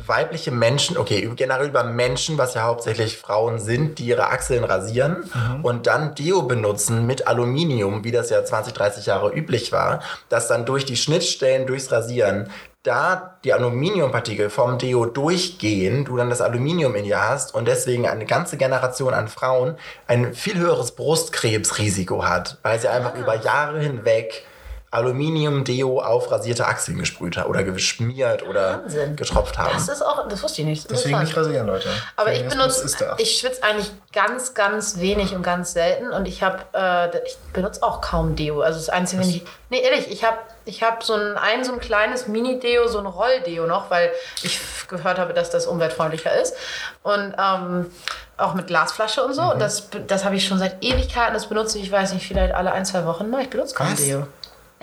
weibliche Menschen, okay, generell über Menschen, was ja hauptsächlich Frauen sind, die ihre Achseln rasieren und dann Deo benutzen mit Aluminium, wie das ja 20, 30 Jahre üblich war, dass dann durch die Schnittstellen, durchs Rasieren, da die Aluminiumpartikel vom Deo durchgehen, du dann das Aluminium in dir hast und deswegen eine ganze Generation an Frauen ein viel höheres Brustkrebsrisiko hat, weil sie einfach über Jahre hinweg Aluminium-Deo auf rasierte Achseln gesprüht haben oder geschmiert oder Wahnsinn. getropft haben. Das ist auch, das wusste ich nicht. Deswegen nicht rasieren, Leute. Aber ich benutze, ich schwitze eigentlich ganz, ganz wenig und ganz selten und ich habe, äh, ich benutze auch kaum Deo. Also das Einzige, wenn ich, nee, ehrlich, ich habe ich hab so ein, ein, so ein kleines Mini-Deo, so ein Roll-Deo noch, weil ich gehört habe, dass das umweltfreundlicher ist. Und ähm, auch mit Glasflasche und so. Mhm. Und das, das habe ich schon seit Ewigkeiten. Das benutze ich, weiß nicht, vielleicht alle ein, zwei Wochen mal. Ich benutze kaum Was? Deo.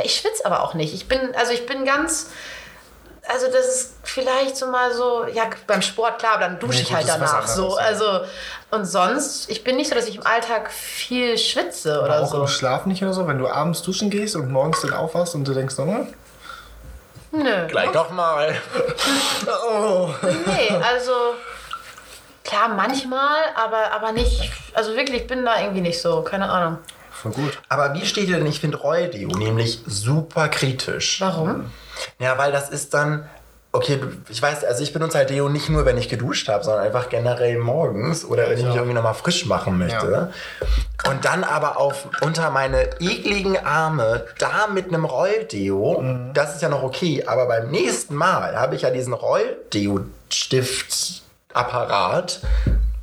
Ich schwitze aber auch nicht. Ich bin, also ich bin ganz, also das ist vielleicht so mal so, ja, beim Sport, klar, aber dann dusche Nee, ich halt danach so. Also, und sonst, ich bin nicht so, dass ich im Alltag viel schwitze oder auch so. im Schlaf nicht oder so, wenn du abends duschen gehst und morgens dann aufwachst und du denkst, hm, Nö. Gleich doch mal. oh. Nee, also klar, manchmal, aber, aber nicht, also wirklich, ich bin da irgendwie nicht so, keine Ahnung. Voll gut. Aber wie steht ihr denn? Ich finde Roll-Deo nämlich super kritisch. Warum? Ja, weil das ist dann. Okay, ich weiß, also ich benutze halt Deo nicht nur, wenn ich geduscht habe, sondern einfach generell morgens oder wenn ich mich irgendwie nochmal frisch machen möchte. Und dann aber auf unter meine ekligen Arme da mit einem Rolldeo, das ist ja noch okay, aber beim nächsten Mal habe ich ja diesen Rolldeo-Stift-Apparat,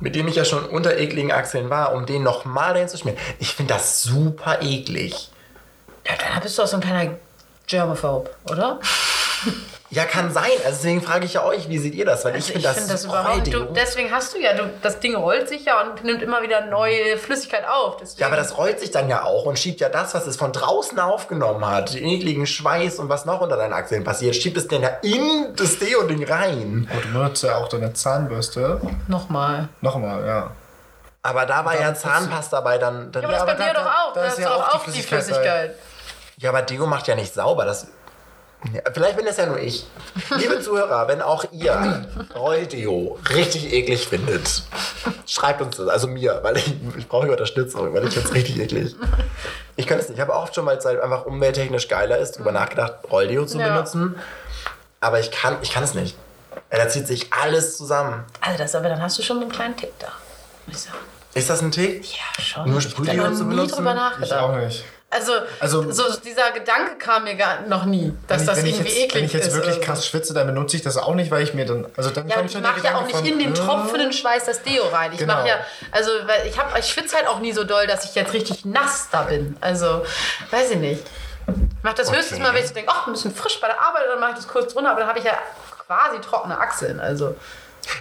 mit dem ich ja schon unter ekligen Achseln war, um den nochmal hinzuschmieren. Ich finde das super eklig. Ja, dann bist du auch so ein kleiner Germaphobe, oder? Ja, kann sein. Also deswegen frage ich ja euch, wie seht ihr das? Weil ich Ich finde das, finde das überhaupt nicht. Du, deswegen hast du ja, du, das Ding rollt sich ja und nimmt immer wieder neue Flüssigkeit auf. Deswegen, Ja, aber das rollt sich dann ja auch und schiebt ja das, was es von draußen aufgenommen hat, den ekligen Schweiß und was noch unter deinen Achseln passiert, schiebt es dann ja in das Deo-Ding rein. Und ja auch deine Zahnbürste. Nochmal. Nochmal, ja. Aber da war ja Zahnpasta bei, dann... dann Ja, ja, aber aber das bei da- dir da- doch auch. da Da ist ist ja auch die auch die Flüssigkeit Flüssigkeit. ja, aber Deo macht ja nicht sauber. Das, ja, vielleicht bin das ja nur ich. Liebe Zuhörer, wenn auch ihr Rolldeo richtig eklig findet, schreibt uns das. Also mir, weil ich, ich brauche Unterstützung, weil ich finde es richtig eklig. Ich könnte es nicht. Ich habe auch schon, weil es einfach umwelttechnisch geiler ist, drüber nachgedacht, Rolldeo zu Ja. benutzen. Aber ich kann, ich kann es nicht. Da zieht sich alles zusammen. Also das, aber dann hast du schon einen kleinen Tick da. Muss ich sagen. Ist das ein Tick? Ja, schon. Nur Sprühdeo zu nie benutzen? Ich auch nicht. Also, Also- so dieser Gedanke kam mir gar noch nie, dass das ich irgendwie jetzt, eklig wenn ich jetzt ist. wirklich oder so. krass schwitze, dann benutze ich das auch nicht, weil ich mir dann. Also dann Ja, kommt ich mache ja auch nicht in den von, tropfenden Schweiß das Deo rein. Ich Genau. mache ja, also weil ich ich schwitze halt auch nie so doll, dass ich jetzt richtig nass da bin. Also weiß ich nicht. Ich mache das Okay. höchstens mal, wenn ich so denke, ach, ein bisschen frisch bei der Arbeit, dann mache ich das kurz drunter, aber dann habe ich ja quasi trockene Achseln. Also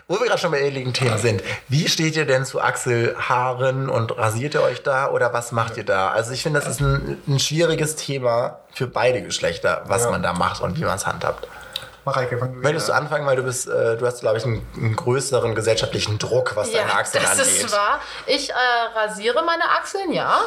Wo wir gerade schon bei ekligen Themen sind, wie steht ihr denn zu Achselhaaren und rasiert ihr euch da oder was macht ihr da? Also ich finde, das ist ein, ein schwieriges Thema für beide Geschlechter, was Ja. man da macht und wie man es handhabt. Mareike, fang du Möchtest du anfangen, weil du bist, äh, du hast, glaube ich, einen, einen größeren gesellschaftlichen Druck, was deine Achseln das angeht. ist wahr. Ich äh, rasiere meine Achseln, ja.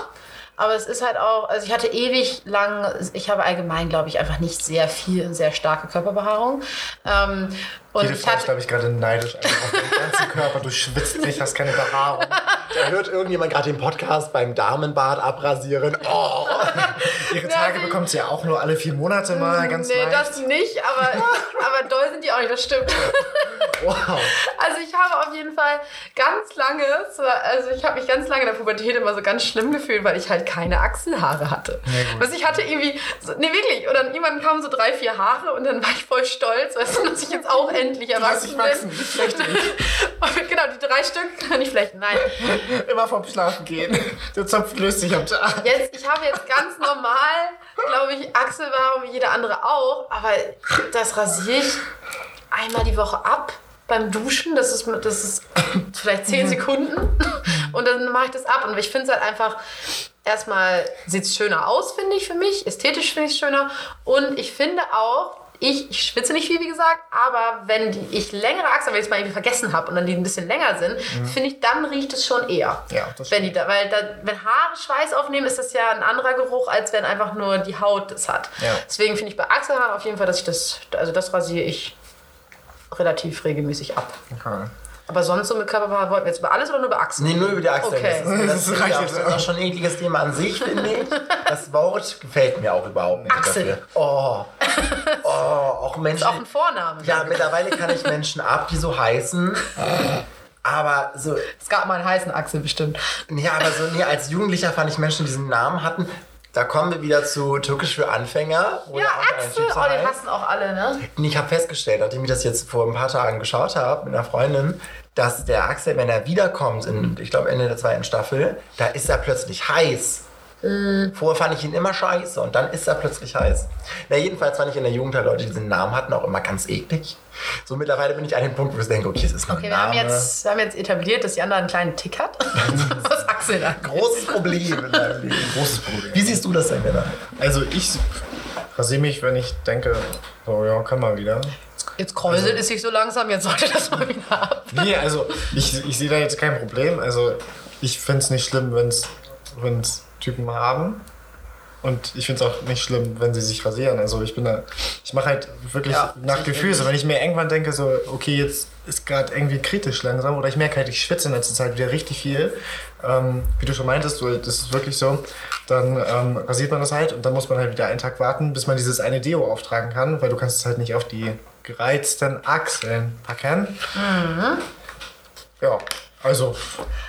Aber es ist halt auch, also ich hatte ewig lang, ich habe allgemein, glaube ich, einfach nicht sehr viel, sehr starke Körperbehaarung. Ähm, und Jede ich Frau ist, hatte, glaube ich, gerade neidisch einfach auf deinen ganzen Körper. Du schwitzt nicht, hast keine Behaarung. Da hört irgendjemand gerade den Podcast beim Damenbad abrasieren. Oh. Ihre Ja, Tage nee. bekommt sie ja auch nur alle vier Monate mal, ganz nee, leicht. das nicht, aber, aber doll sind die auch nicht, das stimmt. wow. Also ich habe auf jeden Fall ganz lange, so- also ich habe mich ganz lange in der Pubertät immer so ganz schlimm gefühlt, weil ich halt keine Achselhaare hatte. gut. Was ich hatte irgendwie, so, nee wirklich, und dann irgendwann kamen so drei, vier Haare und dann war ich voll stolz, weißt du, dass ich jetzt auch endlich erwachsen bin. wachsen, ich. Und genau, die drei Stück kann ich vielleicht, nein. Immer vom Schlafen gehen. Der Zopf löst sich am Tag. Jetzt, ich habe jetzt ganz normal, glaube ich, Achselbehaarung wie jeder andere auch, aber das rasiere ich einmal die Woche ab beim Duschen. Das ist, das ist vielleicht zehn Sekunden und dann mache ich das ab. Und ich finde es halt einfach, erstmal sieht es schöner aus, finde ich für mich. Ästhetisch finde ich es schöner. Und ich finde auch, ich, ich schwitze nicht viel, wie gesagt, aber wenn die, ich längere Achseln, wenn ich es mal irgendwie vergessen habe und dann die ein bisschen länger sind, finde ich, dann riecht es schon eher. Ja, das wenn die da, weil da, wenn Haare Schweiß aufnehmen, ist das ja ein anderer Geruch, als wenn einfach nur die Haut das hat. Ja. Deswegen finde ich bei Achselhaaren auf jeden Fall, dass ich das, also das rasiere ich relativ regelmäßig ab. Okay. Aber sonst so mit Körperhaar wollten wir jetzt über alles oder nur über Achseln? Nee, nur über die Achseln. Okay. Das, ist, das, Das reicht jetzt das ist auch. schon ein ekliges Thema an sich, finde ich. Das Wort gefällt mir auch überhaupt nicht. Achsel. Dafür. Oh. Oh, auch Menschen. Ist auch ein Vorname. ja, mittlerweile kann ich Menschen ab, die so heißen. Aber so, Es gab mal einen heißen Achsel bestimmt. ja, aber so, nee, als Jugendlicher fand ich Menschen, die diesen Namen hatten. Da kommen wir wieder zu Türkisch für Anfänger. Ja, Axel, oh, den hassen auch alle, ne? Und ich habe festgestellt, nachdem ich das jetzt vor ein paar Tagen geschaut habe mit einer Freundin, dass der Axel, wenn er wiederkommt, in, ich glaube Ende der zweiten Staffel, da ist er plötzlich heiß. Vorher fand ich ihn immer scheiße und dann ist er plötzlich heiß. Na, jedenfalls fand ich in der Jugend halt Leute, die diesen Namen hatten, auch immer ganz eklig. So mittlerweile bin ich an dem Punkt, wo ich denke, okay, es ist nur Okay, ein wir haben, Name. jetzt, wir haben jetzt etabliert, dass die andere einen kleinen Tick hat. Was Axel angeht. Großes Problem in deinem Leben. Großes Problem. Wie siehst du das denn, Männer? Also ich rasiere mich, wenn ich denke, so ja, kann man wieder. Jetzt kräuselt es sich so langsam, jetzt sollte das mal wieder ab. Nee, also ich, ich sehe da jetzt kein Problem. Also ich finde es nicht schlimm, wenn es Typen haben. Und ich finde es auch nicht schlimm, wenn sie sich rasieren. Also ich bin da, ich mache halt wirklich Ja, nach Gefühl. So, wenn ich mir irgendwann denke, so, okay, jetzt ist gerade irgendwie kritisch langsam oder ich merke halt, ich schwitze in letzter Zeit wieder richtig viel. Ähm, wie du schon meintest, so, das ist wirklich so, dann ähm, rasiert man das halt und dann muss man halt wieder einen Tag warten, bis man dieses eine Deo auftragen kann, weil du kannst es halt nicht auf die gereizten Achseln packen. Ja, also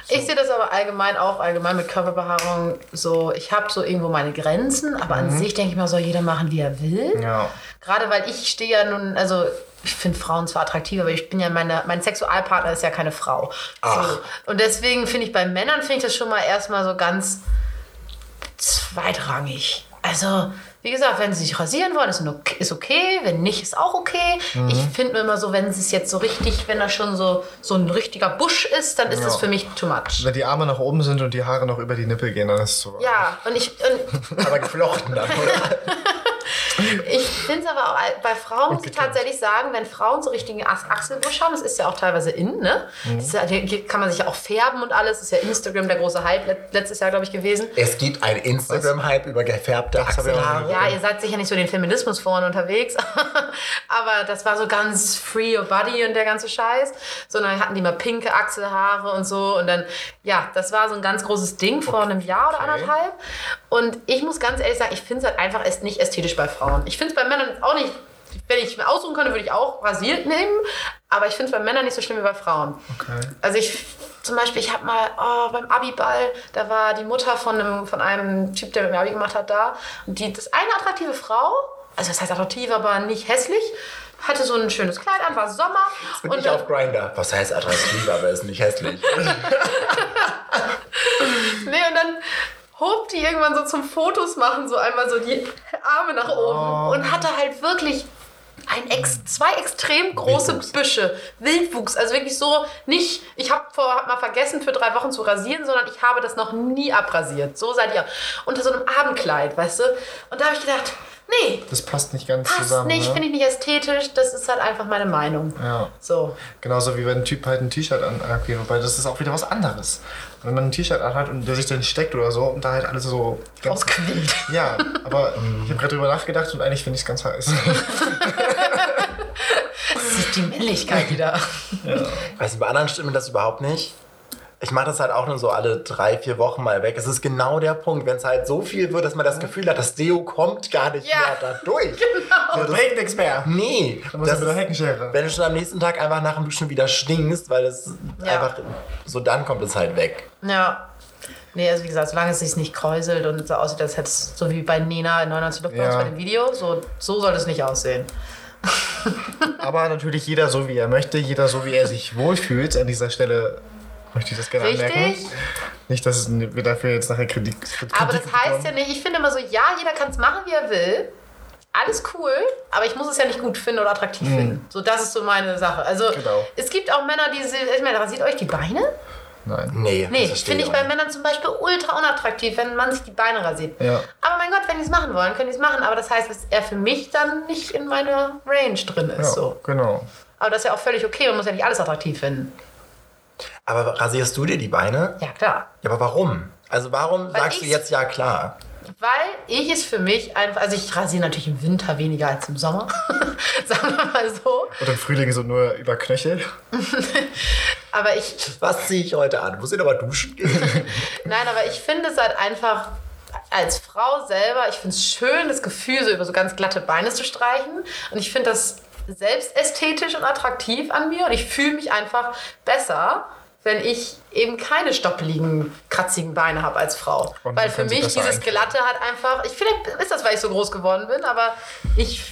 Ich sehe das aber allgemein auch, allgemein mit Körperbehaarung so, ich habe so irgendwo meine Grenzen, aber an sich denke ich mal, soll jeder machen, wie er will. ja. Gerade weil ich stehe ja nun, also ich finde Frauen zwar attraktiv, aber ich bin ja meine, mein Sexualpartner ist ja keine Frau. Ach. So. Und deswegen finde ich bei Männern finde ich das schon mal erstmal so ganz zweitrangig. Also, wie gesagt, wenn sie sich rasieren wollen, ist okay, ist okay. Wenn nicht, ist auch okay. Ich finde nur immer so, wenn es jetzt so richtig, wenn da schon so, so ein richtiger Busch ist, dann ist das Ja. für mich too much. Wenn die Arme nach oben sind und die Haare noch über die Nippel gehen, dann ist es so. Ja, und ich, und Aber geflochten dann, oder? Ich finde es aber auch bei Frauen, muss ich tatsächlich sagen, wenn Frauen so richtigen Ach- Achselbusch haben, das ist ja auch teilweise in, ne? Das ist kann man sich ja auch färben und alles. Das ist ja Instagram der große Hype let- letztes Jahr, glaube ich, gewesen. Es gibt ein Instagram-Hype über gefärbte Achselhaare. Ja, ihr seid sicher nicht so den Feminismus vorne unterwegs, aber das war so ganz free your body und der ganze Scheiß. Sondern hatten die mal pinke Achselhaare und so und dann, ja, das war so ein ganz großes Ding vor einem Jahr oder Okay. anderthalb. Und ich muss ganz ehrlich sagen, ich finde es halt einfach nicht ästhetisch bei Frauen. Ich finde es bei Männern auch nicht, wenn ich mir aussuchen könnte, würde ich auch rasiert nehmen, aber ich finde es bei Männern nicht so schlimm wie bei Frauen. Okay. Also ich, zum Beispiel, ich habe mal oh, beim Abiball, da war die Mutter von einem, von einem Typ, der mit mir Abi gemacht hat, da. Und die, das eine attraktive Frau, also das heißt attraktiv, aber nicht hässlich, hatte so ein schönes Kleid an, war Sommer. Bin und ich auf Grinder. Was heißt attraktiv, aber ist nicht hässlich. nee, und dann hob die irgendwann so zum Fotos machen, so einmal so die Arme nach oben Oh. und hatte halt wirklich ein ex, zwei extrem große Wildwuchs. Büsche. Wildwuchs. Also wirklich so nicht, ich habe hab mal vergessen, für drei Wochen zu rasieren, sondern ich habe das noch nie abrasiert. So seid ihr. Unter so einem Abendkleid, weißt du? Und da habe ich gedacht, nee, Das passt nicht ganz passt zusammen. nicht, ne? finde ich nicht ästhetisch. Das ist halt einfach meine Meinung. Ja. So. Genauso wie wenn ein Typ halt ein T-Shirt an, okay, wobei das ist auch wieder was anderes. Wenn man ein T-Shirt anhat und der sich dann steckt oder so und da halt alles so. Ausquillt. Ja, aber ich habe gerade drüber nachgedacht und eigentlich finde ich es ganz heiß. Das ist die Männlichkeit wieder. Weiß nicht, bei anderen stimmt mir das überhaupt nicht. Ich mache das halt auch nur so alle drei, vier Wochen mal weg. Es ist genau der Punkt, wenn es halt so viel wird, dass man das Gefühl hat, das Deo kommt gar nicht Ja. mehr da durch. Da bringt nichts mehr. Nee, Da muss das man mit der Heckenschere. wenn du schon am nächsten Tag einfach nach dem Duschen wieder stinkst, weil es Ja. einfach so dann kommt es halt weg. Ja. Nee, also wie gesagt, solange es sich nicht kräuselt und so aussieht, als hätte es so wie bei Nina in 99 Luftballons Ja. bei dem Video, so, so soll es nicht aussehen. Aber natürlich jeder so, wie er möchte, jeder so, wie er sich wohlfühlt. An dieser Stelle möchte ich das gerne Richtig? anmerken. Nicht, dass wir dafür jetzt nachher Kritik, Kritik Aber das heißt ja bekommen. nicht, ich finde immer so, ja, jeder kann es machen, wie er will. Alles cool, aber ich muss es ja nicht gut finden oder attraktiv finden. So, das ist so meine Sache. Also, Genau. es gibt auch Männer, die sind, ich meine, rasiert euch die Beine? Nein. Nee, Nee, finde ich bei. Männern zum Beispiel ultra unattraktiv, wenn man sich die Beine rasiert. Ja. Aber mein Gott, wenn die es machen wollen, können die es machen. Aber das heißt, dass er für mich dann nicht in meiner Range drin ist. Ja, So. genau. Aber das ist ja auch völlig okay, man muss ja nicht alles attraktiv finden. Aber rasierst du dir die Beine? Ja, klar. Ja, aber warum? Also warum Weil sagst du jetzt ja klar? Weil ich es für mich einfach, also ich rasiere natürlich im Winter weniger als im Sommer, sagen wir mal so. Und im Frühling so nur über Knöchel. Aber ich, Was ziehe ich heute an? Muss ich aber duschen gehen? nein, aber ich finde es halt einfach als Frau selber, ich finde es schön, das Gefühl, so über so ganz glatte Beine zu streichen. Und ich finde das selbst ästhetisch und attraktiv an mir. Und ich fühle mich einfach besser, wenn ich eben keine stoppeligen, kratzigen Beine habe als Frau. Und Weil für mich dieses. Glatte hat einfach, ich vielleicht ist das, weil ich so groß geworden bin, aber ich,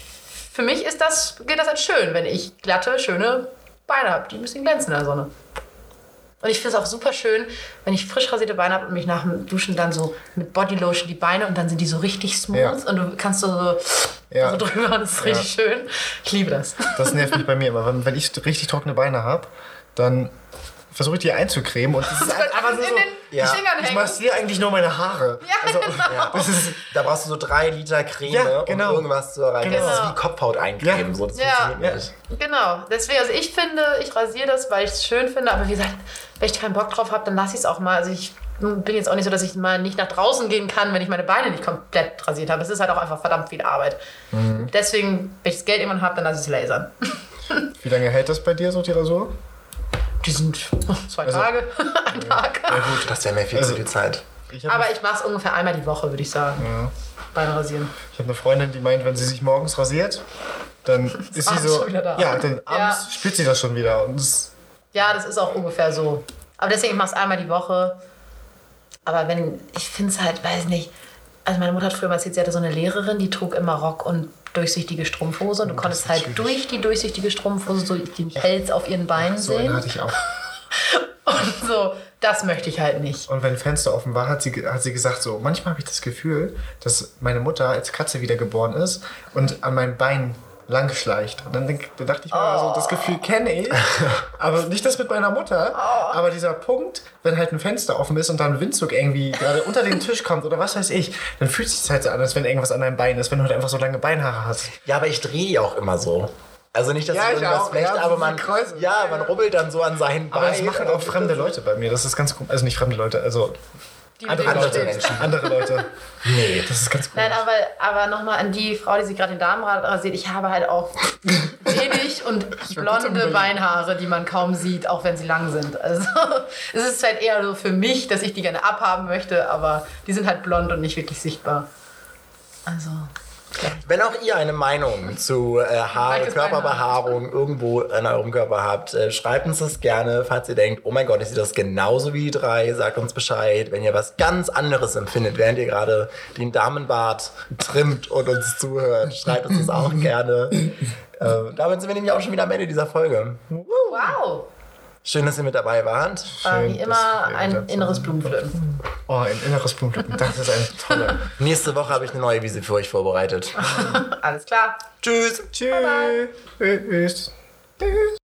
für mich ist das, geht das als schön, wenn ich glatte, schöne Beine habe, die ein bisschen glänzen in der Sonne. Und ich finde es auch super schön, wenn ich frisch rasierte Beine habe und mich nach dem Duschen dann so mit Bodylotion die Beine und dann sind die so richtig smooth Ja. und du kannst so, so, Ja. so drüber und das ist richtig schön. Ich liebe das. Das nervt mich bei mir immer. Wenn, wenn ich richtig trockene Beine habe, dann versuche ich die einzucremen und das ist halt einfach so. den Ja. Ich massiere eigentlich nur meine Haare. Ja, also, genau. das ist, Da brauchst du so drei Liter Creme, Ja, genau. um irgendwas zu erreichen. Das ist Genau. wie Kopfhaut eincremen. Ja. So, das Ja. Genau, deswegen, also ich finde, ich rasiere das, weil ich es schön finde, aber wie gesagt, wenn ich keinen Bock drauf habe, dann lasse ich es auch mal. Also ich bin jetzt auch nicht so, dass ich mal nicht nach draußen gehen kann, wenn ich meine Beine nicht komplett rasiert habe. Es ist halt auch einfach verdammt viel Arbeit. Mhm. Deswegen, wenn ich das Geld irgendwann habe, dann lasse ich es lasern. wie lange hält das bei dir, so die Rasur? Die sind zwei Also- Tage, ein Tag. Ja gut, das wäre mir viel Also- zu viel Zeit. Ich habe Aber ich mache es ungefähr einmal die Woche, würde ich sagen. ja. Beine rasieren. ich hab eine Freundin, die meint, wenn sie sich morgens rasiert, dann ist sie abends so. da. Ja, dann abends spürt sie das schon wieder. Und das, Ja, das ist auch ungefähr so. Aber deswegen, ich mache es einmal die Woche. Aber wenn, ich finde es halt, weiß nicht. Also meine Mutter hat früher mal erzählt, sie hatte so eine Lehrerin, die trug immer Rock und durchsichtige Strumpfhose. Und du konntest ist halt schwierig. durch die durchsichtige Strumpfhose so den Pelz auf ihren Beinen so sehen. hatte ich auch. Und so, das möchte ich halt nicht. Und wenn Fenster offen war, hat sie, hat sie gesagt, so, manchmal habe ich das Gefühl, dass meine Mutter als Katze wiedergeboren ist und an meinem Bein lang schleicht. Und dann, denk, dann dachte ich mir, also, das Gefühl kenne ich, aber nicht das mit meiner Mutter. Aber dieser Punkt, wenn halt ein Fenster offen ist und dann ein Windzug irgendwie gerade unter den Tisch kommt oder was weiß ich, dann fühlt sich halt so an, als wenn irgendwas an deinem Bein ist, wenn du halt einfach so lange Beinhaare hast. Ja, aber ich drehe die auch immer so. Also nicht, dass Ja, ich irgendwas auch. möchte, Ja, aber man, ja, man rubbelt dann so an seinen Beinen. Aber das machen auch fremde Leute bei mir. Das ist ganz komisch. Also nicht fremde Leute, also Die andere andere Menschen. andere Leute. Nee. Das ist ganz komisch. Nein, aber, aber nochmal an die Frau, die sich gerade den Damenrad rasiert. Ich habe halt auch wenig und blonde. Beinhaare, die man kaum sieht, auch wenn sie lang sind. Also es ist halt eher so für mich, dass ich die gerne abhaben möchte, aber die sind halt blond und nicht wirklich sichtbar. Also, Wenn auch ihr eine Meinung zu äh, Haare, Körperbehaarung irgendwo in eurem Körper habt, äh, schreibt uns das gerne. Falls ihr denkt, oh mein Gott, ich sehe das genauso wie die drei, sagt uns Bescheid. Wenn ihr was ganz anderes empfindet, während ihr gerade den Damenbart trimmt und uns zuhört, schreibt uns das auch gerne. Äh, damit sind wir nämlich auch schon wieder am Ende dieser Folge. wow. Schön, dass ihr mit dabei wart. Äh, wie Schön, immer dass wir ein inneres Blumenpflücken. Oh, ein inneres Blumenpflücken. Das ist eine tolle. Nächste Woche habe ich eine neue Wiese für euch vorbereitet. Alles klar. Tschüss. Tschüss. Tschüss. Tschüss.